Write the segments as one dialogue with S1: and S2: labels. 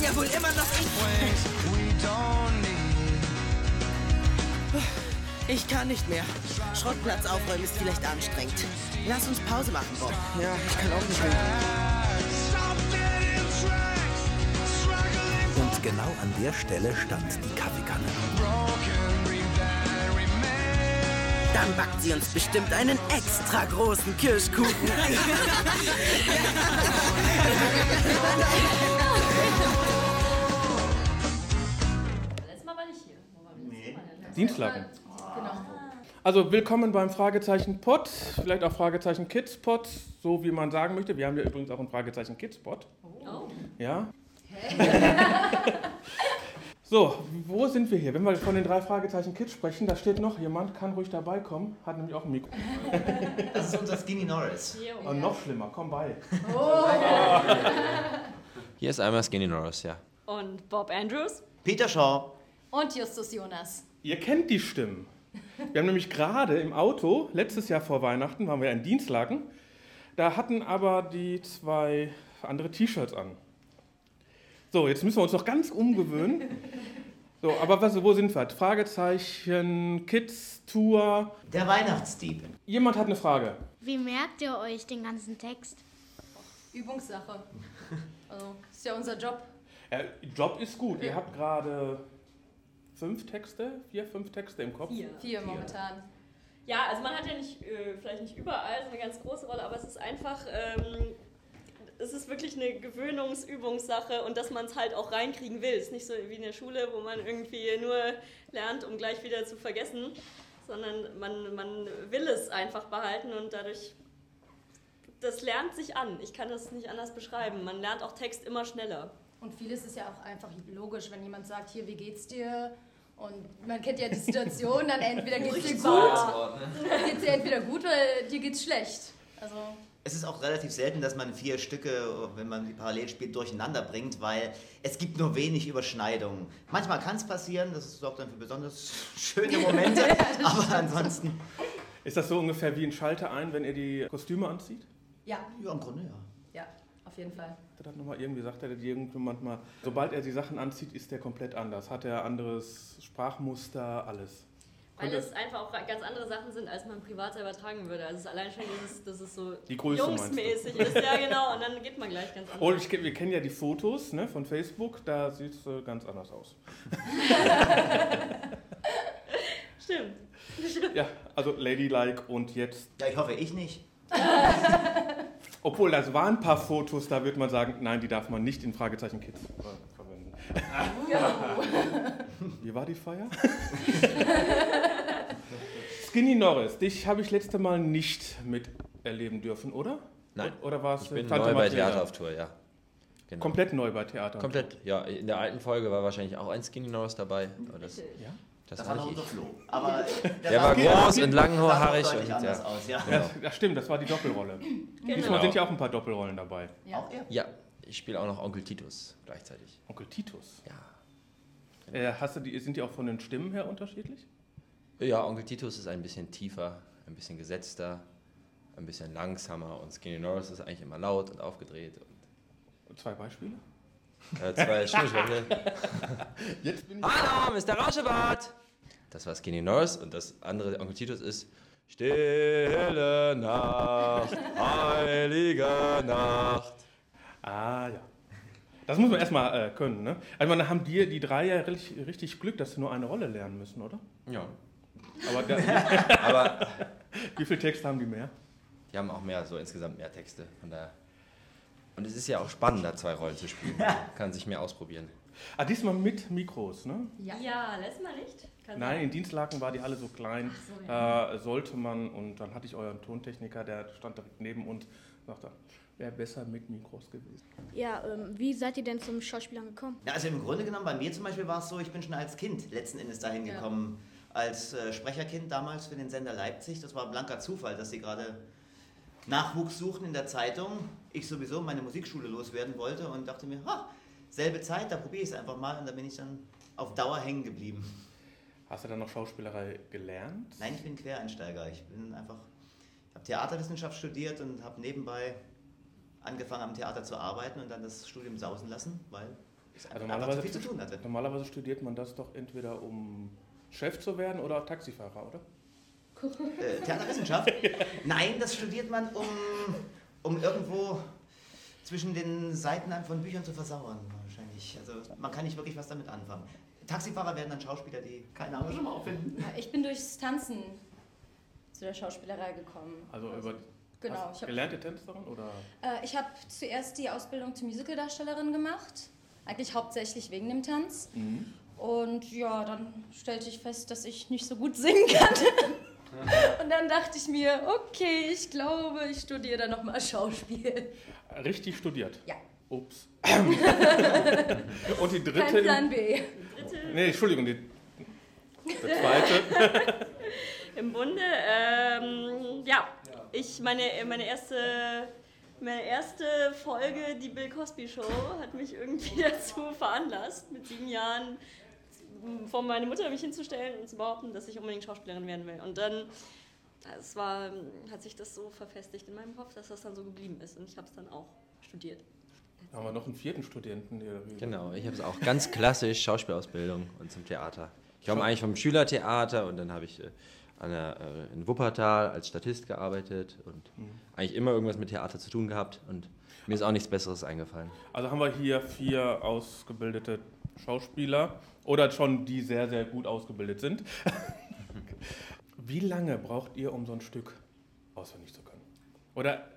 S1: bin ja wohl immer noch ich. Ich kann nicht mehr. Schrottplatz aufräumen ist vielleicht anstrengend. Lass uns Pause machen, Bob.
S2: Ja, ich kann auch nicht mehr.
S3: Und genau an der Stelle stand die Kaffeekanne.
S1: Dann backt sie uns bestimmt einen extra großen Kirschkuchen.
S4: Letztes Mal war ich hier. Wo war nee.
S5: Dienstlaken.
S4: Genau.
S5: Also willkommen beim Fragezeichen Pod, vielleicht auch Fragezeichen Kids Pod, so wie man sagen möchte. Wir haben ja übrigens auch ein Fragezeichen Kids Pod.
S4: Oh.
S5: Ja. so, wo sind wir hier? Wenn wir von den drei Fragezeichen Kids sprechen, da steht noch jemand, kann ruhig dabei kommen, hat nämlich auch ein Mikro.
S6: Das ist unser Skinny Norris.
S5: Und noch schlimmer, komm bei.
S7: Hier ist einmal Skinny Norris, ja.
S4: Und Bob Andrews.
S6: Peter Shaw.
S4: Und Justus Jonas.
S5: Ihr kennt die Stimmen. Wir haben nämlich gerade im Auto, letztes Jahr vor Weihnachten, waren wir in Dienstlaken, da hatten aber die zwei andere T-Shirts an. So, jetzt müssen wir uns noch ganz umgewöhnen. So, aber was, wo sind wir? Fragezeichen, Kids, Tour.
S6: Der Weihnachtsdieb.
S5: Jemand hat eine Frage.
S8: Wie merkt ihr euch den ganzen Text?
S4: Übungssache. Also, ist ja unser Job.
S5: Ja, Job ist gut. Ihr habt gerade fünf Texte, vier, fünf Texte im Kopf.
S4: Vier. Vier momentan. Ja, also man hat ja nicht, äh, vielleicht nicht überall so eine ganz große Rolle, aber es ist einfach, ähm, es ist wirklich eine Gewöhnungsübungssache und dass man es halt auch reinkriegen will. Es ist nicht so wie in der Schule, wo man irgendwie nur lernt, um gleich wieder zu vergessen, sondern man, man will es einfach behalten und dadurch, das lernt sich an. Ich kann das nicht anders beschreiben. Man lernt auch Text immer schneller.
S9: Und vieles ist ja auch einfach logisch, wenn jemand sagt, hier, wie geht's dir? Und man kennt ja die Situation, dann entweder geht's dir gut, geht's dir entweder gut oder dir geht's schlecht. Also
S6: es ist auch relativ selten, dass man vier Stücke, wenn man die parallel spielt, durcheinander bringt, weil es gibt nur wenig Überschneidungen. Manchmal kann es passieren, das sorgt dann für besonders schöne Momente, aber ansonsten...
S5: Ist das so ungefähr wie ein Schalter ein, wenn ihr die Kostüme anzieht?
S9: Ja.
S6: Ja, im Grunde ja.
S9: Ja, auf jeden Fall.
S5: Das hat nochmal irgendwie gesagt, er irgendjemand mal, sobald er die Sachen anzieht, ist der komplett anders. Hat er anderes Sprachmuster, alles.
S4: Weil es einfach auch ganz andere Sachen sind, als man privat selber tragen würde. Also es ist allein schon dieses, dass es so
S5: die Größe
S4: jungsmäßig ist. Ja, genau. Und dann geht man gleich ganz anders.
S5: Und ich, wir kennen ja die Fotos ne, von Facebook, da sieht es äh, ganz anders aus.
S4: Stimmt.
S5: Ja, also Ladylike und jetzt.
S6: Ja, ich hoffe, ich nicht.
S5: Obwohl, das waren ein paar Fotos, da würde man sagen, nein, die darf man nicht in Fragezeichen Kids äh, verwenden. Wie war die Feier? Skinny Norris, dich habe ich letzte Mal nicht miterleben dürfen, oder?
S7: Nein.
S5: Oder war es
S7: Ich bin neu bei Theater auf Tour, ja.
S5: Genau. Komplett neu bei Theater.
S7: Komplett, ja. In der alten Folge war wahrscheinlich auch ein Skinny Norris dabei. Aber das,
S5: ja?
S6: Das, das war noch unser Flo. Aber
S7: der, der war groß und langhaarig.
S6: Und, ja. Aus, ja.
S5: Ja, das stimmt, das war die Doppelrolle. Genau. Diesmal sind ja auch ein paar Doppelrollen dabei.
S6: Ja, auch er?
S7: Ja, ich spiele auch noch Onkel Titus gleichzeitig.
S5: Onkel Titus?
S7: Ja.
S5: Genau. Äh, hast du die, sind die auch von den Stimmen her unterschiedlich?
S7: Ja, Onkel Titus ist ein bisschen tiefer, ein bisschen gesetzter, ein bisschen langsamer und Skinny Norris ist eigentlich immer laut und aufgedreht. Und
S5: Zwei Beispiele?
S7: Äh, zwei Stimmschwäche.
S5: Jetzt bin ich.
S7: Hallo, Mr. Rauschebart! Das war Skinny Norris und das andere Onkel Titus ist Stille Nacht, heilige Nacht.
S5: Ah ja. Das muss man erstmal äh, können, ne? Also man haben dir die drei ja richtig, richtig Glück, dass sie nur eine Rolle lernen müssen, oder?
S7: Ja.
S5: Aber, der,
S7: Aber
S5: wie viel Text haben die mehr?
S7: Die haben auch mehr, so insgesamt mehr Texte. Von daher. Und es ist ja auch spannender, zwei Rollen zu spielen. Kann sich mehr ausprobieren.
S5: Ah, diesmal mit Mikros, ne?
S4: Ja, ja letztes Mal nicht.
S5: Kann Nein, sein. in Dienstlaken war die Halle so klein. So, ja. äh, sollte man, und dann hatte ich euren Tontechniker, der stand direkt neben uns, sagte, wäre besser mit Mikros gewesen.
S8: Ja, ähm, wie seid ihr denn zum Schauspielern gekommen?
S6: Ja, also im Grunde genommen, bei mir zum Beispiel war es so, ich bin schon als Kind letzten Endes dahin ja. gekommen. Als äh, Sprecherkind damals für den Sender Leipzig. Das war ein blanker Zufall, dass sie gerade Nachwuchs suchten in der Zeitung. Ich sowieso meine Musikschule loswerden wollte und dachte mir, ha, selbe Zeit, da probiere ich es einfach mal und da bin ich dann auf Dauer hängen geblieben.
S5: Hast du dann noch Schauspielerei gelernt?
S6: Nein, ich bin Quereinsteiger. Ich bin einfach, ich habe Theaterwissenschaft studiert und habe nebenbei angefangen am Theater zu arbeiten und dann das Studium sausen lassen, weil
S5: Also
S6: einfach
S5: normalerweise,
S6: zu viel zu tun hatte.
S5: normalerweise studiert man das doch entweder um Chef zu werden oder Taxifahrer, oder?
S6: Äh, Theaterwissenschaft? Nein, das studiert man, um, um irgendwo zwischen den Seiten von Büchern zu versauern, wahrscheinlich. Also man kann nicht wirklich was damit anfangen. Taxifahrer werden dann Schauspieler, die keine Ahnung schon mal auffinden.
S9: Ich bin durchs Tanzen zu der Schauspielerei gekommen.
S5: Also über
S9: Genau,
S5: hast
S9: ich habe
S5: gelernte Tänzerin oder?
S9: äh, ich hab zuerst die Ausbildung zur Musicaldarstellerin gemacht. Eigentlich hauptsächlich wegen dem Tanz. Und ja, dann stellte ich fest, dass ich nicht so gut singen kann. Und dann dachte ich mir, okay, ich glaube, ich studiere dann nochmal Schauspiel.
S5: Richtig studiert.
S9: Ja.
S5: Ups. Und die dritte.
S9: Kein Plan B.
S5: Nee, Entschuldigung, die, der zweite.
S4: Im Bunde, ähm, ja, ich, meine, meine erste, meine erste Folge, die Bill Cosby Show, hat mich irgendwie dazu veranlasst, mit sieben Jahren vor meine Mutter mich hinzustellen und zu behaupten, dass ich unbedingt Schauspielerin werden will. Und dann, es war, hat sich das so verfestigt in meinem Kopf, dass das dann so geblieben ist. Und ich habe es dann auch studiert.
S5: Da haben wir noch einen vierten Studenten. Der
S7: Genau, ich habe es auch ganz klassisch Schauspielausbildung und zum Theater. Ich komme eigentlich vom Schülertheater und dann habe ich äh, an der, äh, in Wuppertal als Statist gearbeitet und eigentlich immer irgendwas mit Theater zu tun gehabt und mir ist auch nichts Besseres eingefallen.
S5: Also haben wir hier vier ausgebildete Schauspieler oder schon die sehr, sehr gut ausgebildet sind. Wie lange braucht ihr, um so ein Stück auswendig zu können? Oder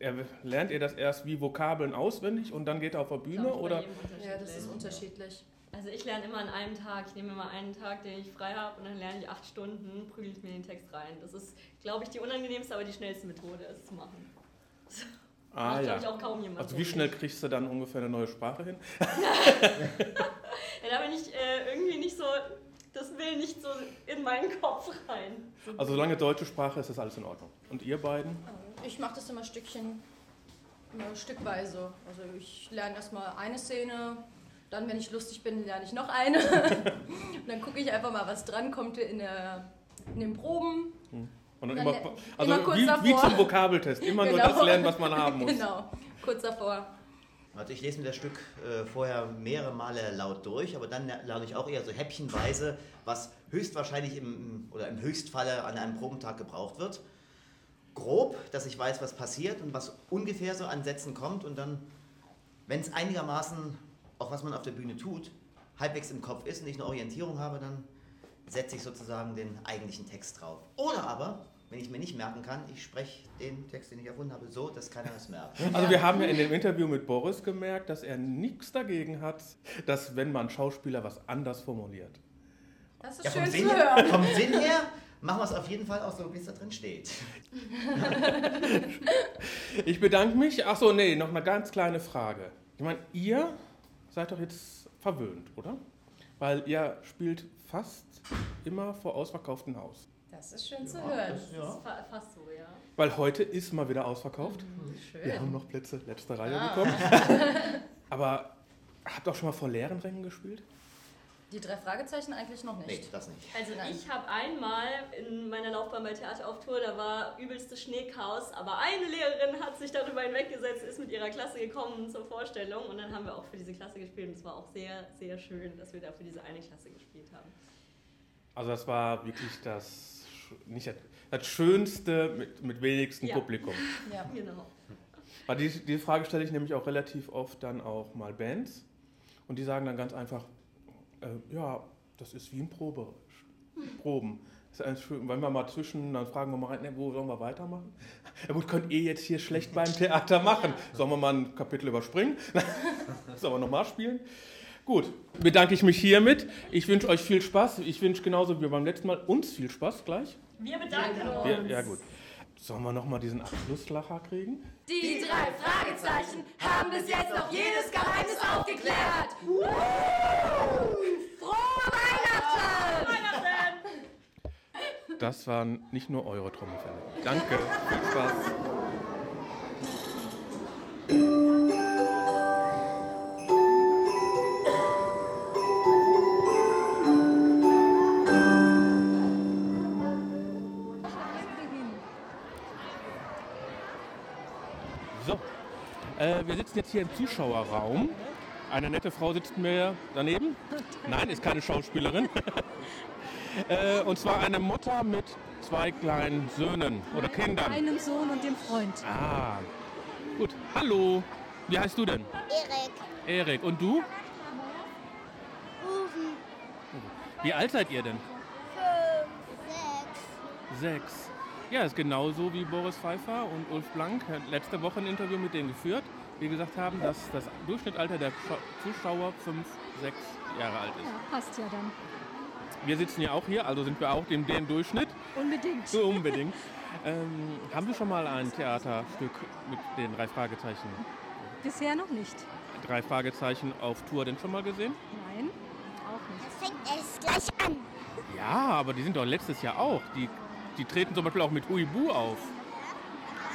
S5: äh, lernt ihr das erst wie Vokabeln auswendig und dann geht er auf der Bühne?
S4: Glaub ich, bei
S5: Oder?
S9: Ja, das ist unterschiedlich.
S4: Also ich lerne immer an einem Tag. Ich nehme immer einen Tag, den ich frei habe und dann lerne ich acht Stunden, prügel ich mir den Text rein. Das ist, glaube ich, die unangenehmte, aber die schnellste Methode, es zu machen.
S5: Ah
S4: Macht,
S5: ja.
S4: glaube ich, auch kaum jemand.
S5: Also
S4: so
S5: wie schnell kriegst du dann ungefähr eine neue Sprache hin?
S4: Da bin ich äh, irgendwie nicht so, das will nicht so in meinen Kopf rein.
S5: Also solange deutsche Sprache ist, ist alles in Ordnung. Und ihr beiden?
S9: Ich mache das immer Stückchen, immer stückweise. Also ich lerne erstmal eine Szene, dann, wenn ich lustig bin, lerne ich noch eine. Und dann gucke ich einfach mal, was dran kommt in, der, in den Proben.
S5: Und dann
S9: Dann
S5: immer, also
S9: immer kurz
S5: wie, wie
S9: davor.
S5: zum Vokabeltest, immer nur
S9: Genau.
S5: das lernen, was man haben muss.
S9: Genau, kurz davor.
S6: Also ich lese mir das Stück äh, vorher mehrere Male laut durch, aber dann lerne ich auch eher so häppchenweise, was höchstwahrscheinlich im, oder im Höchstfalle an einem Probentag gebraucht wird. Grob, dass ich weiß, was passiert und was ungefähr so an Sätzen kommt und dann, wenn es einigermaßen, auch was man auf der Bühne tut, halbwegs im Kopf ist und ich eine Orientierung habe, dann setze ich sozusagen den eigentlichen Text drauf. Oder aber, wenn ich mir nicht merken kann, ich spreche den Text, den ich erfunden habe, so, dass keiner es merkt.
S5: Also wir haben ja in dem Interview mit Boris gemerkt, dass er nichts dagegen hat, dass wenn man Schauspieler was anders formuliert.
S9: Das ist
S6: Ja,
S9: schön
S6: Sinn,
S9: zu hören.
S6: vom Sinn her machen wir es auf jeden Fall auch so, wie es da drin steht.
S5: Ich bedanke mich. Achso, nee, noch eine ganz kleine Frage. Ich meine, ihr seid doch jetzt verwöhnt, oder? Weil ihr spielt fast immer vor ausverkauftem Haus.
S9: Das ist schön zu hören.
S4: Das ist fa fast so, ja.
S5: Weil heute ist mal wieder ausverkauft.
S9: Schön.
S5: Wir haben noch Plätze, letzte Reihe
S9: Ah.
S5: bekommen. Aber habt ihr auch schon mal vor leeren Rängen gespielt?
S9: Die drei Fragezeichen eigentlich noch
S6: Nee,
S9: nicht.
S6: das nicht.
S4: Also
S9: Nein.
S4: ich habe einmal in meiner Laufbahn bei Theater auf Tour, da war übelstes Schneechaos, aber eine Lehrerin hat sich darüber hinweggesetzt, ist mit ihrer Klasse gekommen zur Vorstellung und dann haben wir auch für diese Klasse gespielt und es war auch sehr, sehr schön, dass wir da für diese eine Klasse gespielt haben.
S5: Also das war wirklich das, nicht das, das Schönste mit, mit wenigstem
S4: Ja.
S5: Publikum.
S9: Ja.
S4: Genau.
S5: Weil die, die Frage stelle ich nämlich auch relativ oft dann auch mal Bands und die sagen dann ganz einfach, äh, ja, das ist wie ein Probe, Proben. Schön, wenn wir mal zwischen, dann fragen wir mal rein, wo sollen wir weitermachen? Ja gut, könnt ihr jetzt hier schlecht beim Theater machen. Sollen wir mal ein Kapitel überspringen? Sollen wir nochmal spielen? Gut, bedanke ich mich hiermit. Ich wünsche euch viel Spaß. Ich wünsche genauso wie beim letzten Mal uns viel Spaß gleich.
S4: Wir bedanken uns.
S5: Ja, ja gut. Sollen wir nochmal diesen Abschlusslacher kriegen?
S9: Die drei Fragezeichen haben bis jetzt noch jedes Geheimnis aufgeklärt. Frohe Weihnachten!
S4: Weihnachten!
S5: Das waren nicht nur eure Trommelfälle. Danke, viel Spaß. Wir sitzen jetzt hier im Zuschauerraum. Eine nette Frau sitzt mir daneben. Nein, ist keine Schauspielerin. äh, und zwar eine Mutter mit zwei kleinen Söhnen oder Kindern.
S2: Einem Sohn und dem Freund.
S5: Ah, gut. Hallo. Wie heißt du denn?
S10: Erik.
S5: Erik. Und du?
S10: Rufen.
S5: Wie alt seid ihr denn?
S10: Fünf. Sechs.
S5: Sechs. Ja, ist genauso wie Boris Pfeiffer und Ulf Blank hat letzte Woche ein Interview mit denen geführt. Die gesagt haben, dass das Durchschnittsalter der Scha- Zuschauer fünf, sechs Jahre alt ist.
S2: Ja, passt ja dann.
S5: Wir sitzen ja auch hier, also sind wir auch dem, dem Durchschnitt.
S2: Unbedingt.
S5: So unbedingt. Ähm, haben wir schon mal ein Theaterstück mit den drei Fragezeichen?
S2: Bisher noch nicht.
S5: Drei Fragezeichen auf Tour denn schon mal gesehen?
S2: Nein, auch nicht.
S10: Das fängt erst gleich an.
S5: Ja, aber die sind doch letztes Jahr auch. Die, die treten zum Beispiel auch mit Huibu auf.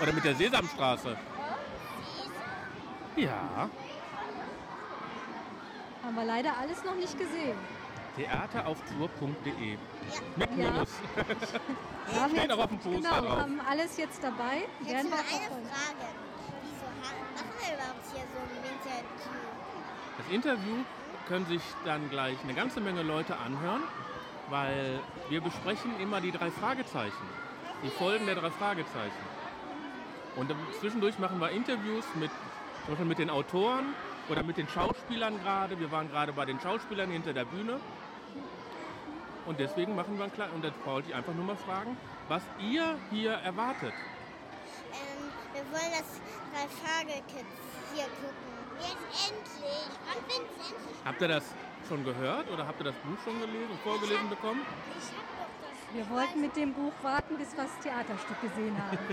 S5: Oder mit der Sesamstraße. Ja,
S2: Haben wir leider alles noch nicht gesehen.
S5: theaterauftour.de. Mit
S2: Ja.
S5: Minus.
S2: Haben
S5: Steht
S2: jetzt-
S5: auch auf dem Poster
S2: Genau,
S5: drauf.
S2: haben alles jetzt dabei.
S10: Jetzt
S2: Werden
S10: nur
S2: wir
S10: eine
S2: verfolgen.
S10: Frage. Wieso machen wir überhaupt hier so ein Interview?
S5: Das Interview können sich dann gleich eine ganze Menge Leute anhören, weil wir besprechen immer die drei Fragezeichen, die Folgen der drei Fragezeichen. Und zwischendurch machen wir Interviews mit, zum Beispiel mit den Autoren oder mit den Schauspielern gerade. Wir waren gerade bei den Schauspielern hinter der Bühne. Und deswegen machen wir ein kleines, und jetzt wollte ich einfach nur mal fragen, was ihr hier erwartet.
S10: Ähm, wir wollen das drei Frage-Kids hier gucken. Jetzt endlich. Wann fängt's endlich?
S5: Habt ihr das schon gehört oder habt ihr das Buch schon gelesen, vorgelesen bekommen?
S10: Ich hab doch das.
S2: Wir wollten mit dem Buch warten, bis wir das Theaterstück gesehen haben.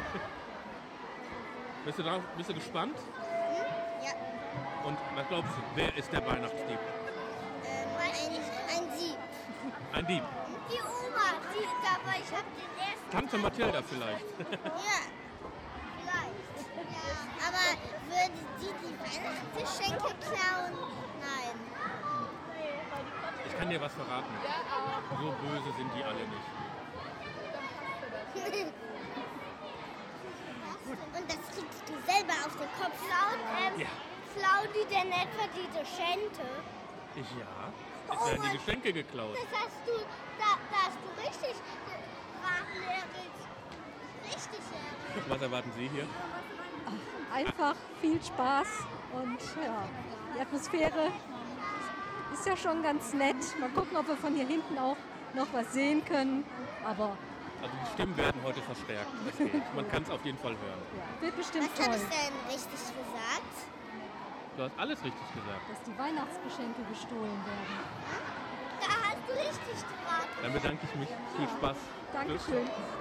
S5: Bist du, drauf, bist du gespannt? Und was glaubst du, wer ist der Weihnachtsdieb?
S10: Ähm, ein, ein Sieb.
S5: Ein Dieb.
S10: Die Oma, die dabei, ich hab den ersten.
S5: Tante Mathilda vielleicht.
S10: Ja. Vielleicht. Ja. Aber würde die die Weihnachtsgeschenke klauen? Nein.
S5: Ich kann dir was verraten. So böse sind die alle nicht.
S10: Und das kriegst du selber auf den Kopf. Klauen, ähm,
S5: Ja.
S10: Klauen die denn etwa die Geschenke?
S5: Ich ja. Es werden die Geschenke geklaut.
S10: Das hast du, da, da hast du richtig geraten, Erik. Richtig, Erik.
S5: Was erwarten Sie hier?
S2: Einfach viel Spaß und ja, die Atmosphäre ist ja schon ganz nett. Mal gucken, ob wir von hier hinten auch noch was sehen können. Aber
S5: Also die Stimmen werden heute verstärkt. Man kann es auf jeden Fall hören.
S2: ja, wird bestimmt
S10: Was habe
S2: toll,
S10: ich denn richtig gesagt?
S5: Du hast alles richtig gesagt.
S2: dass die Weihnachtsgeschenke gestohlen werden.
S10: Da hast du richtig geraten.
S5: Dann bedanke ich mich. Viel Spaß.
S2: Dankeschön.
S5: Tschüss.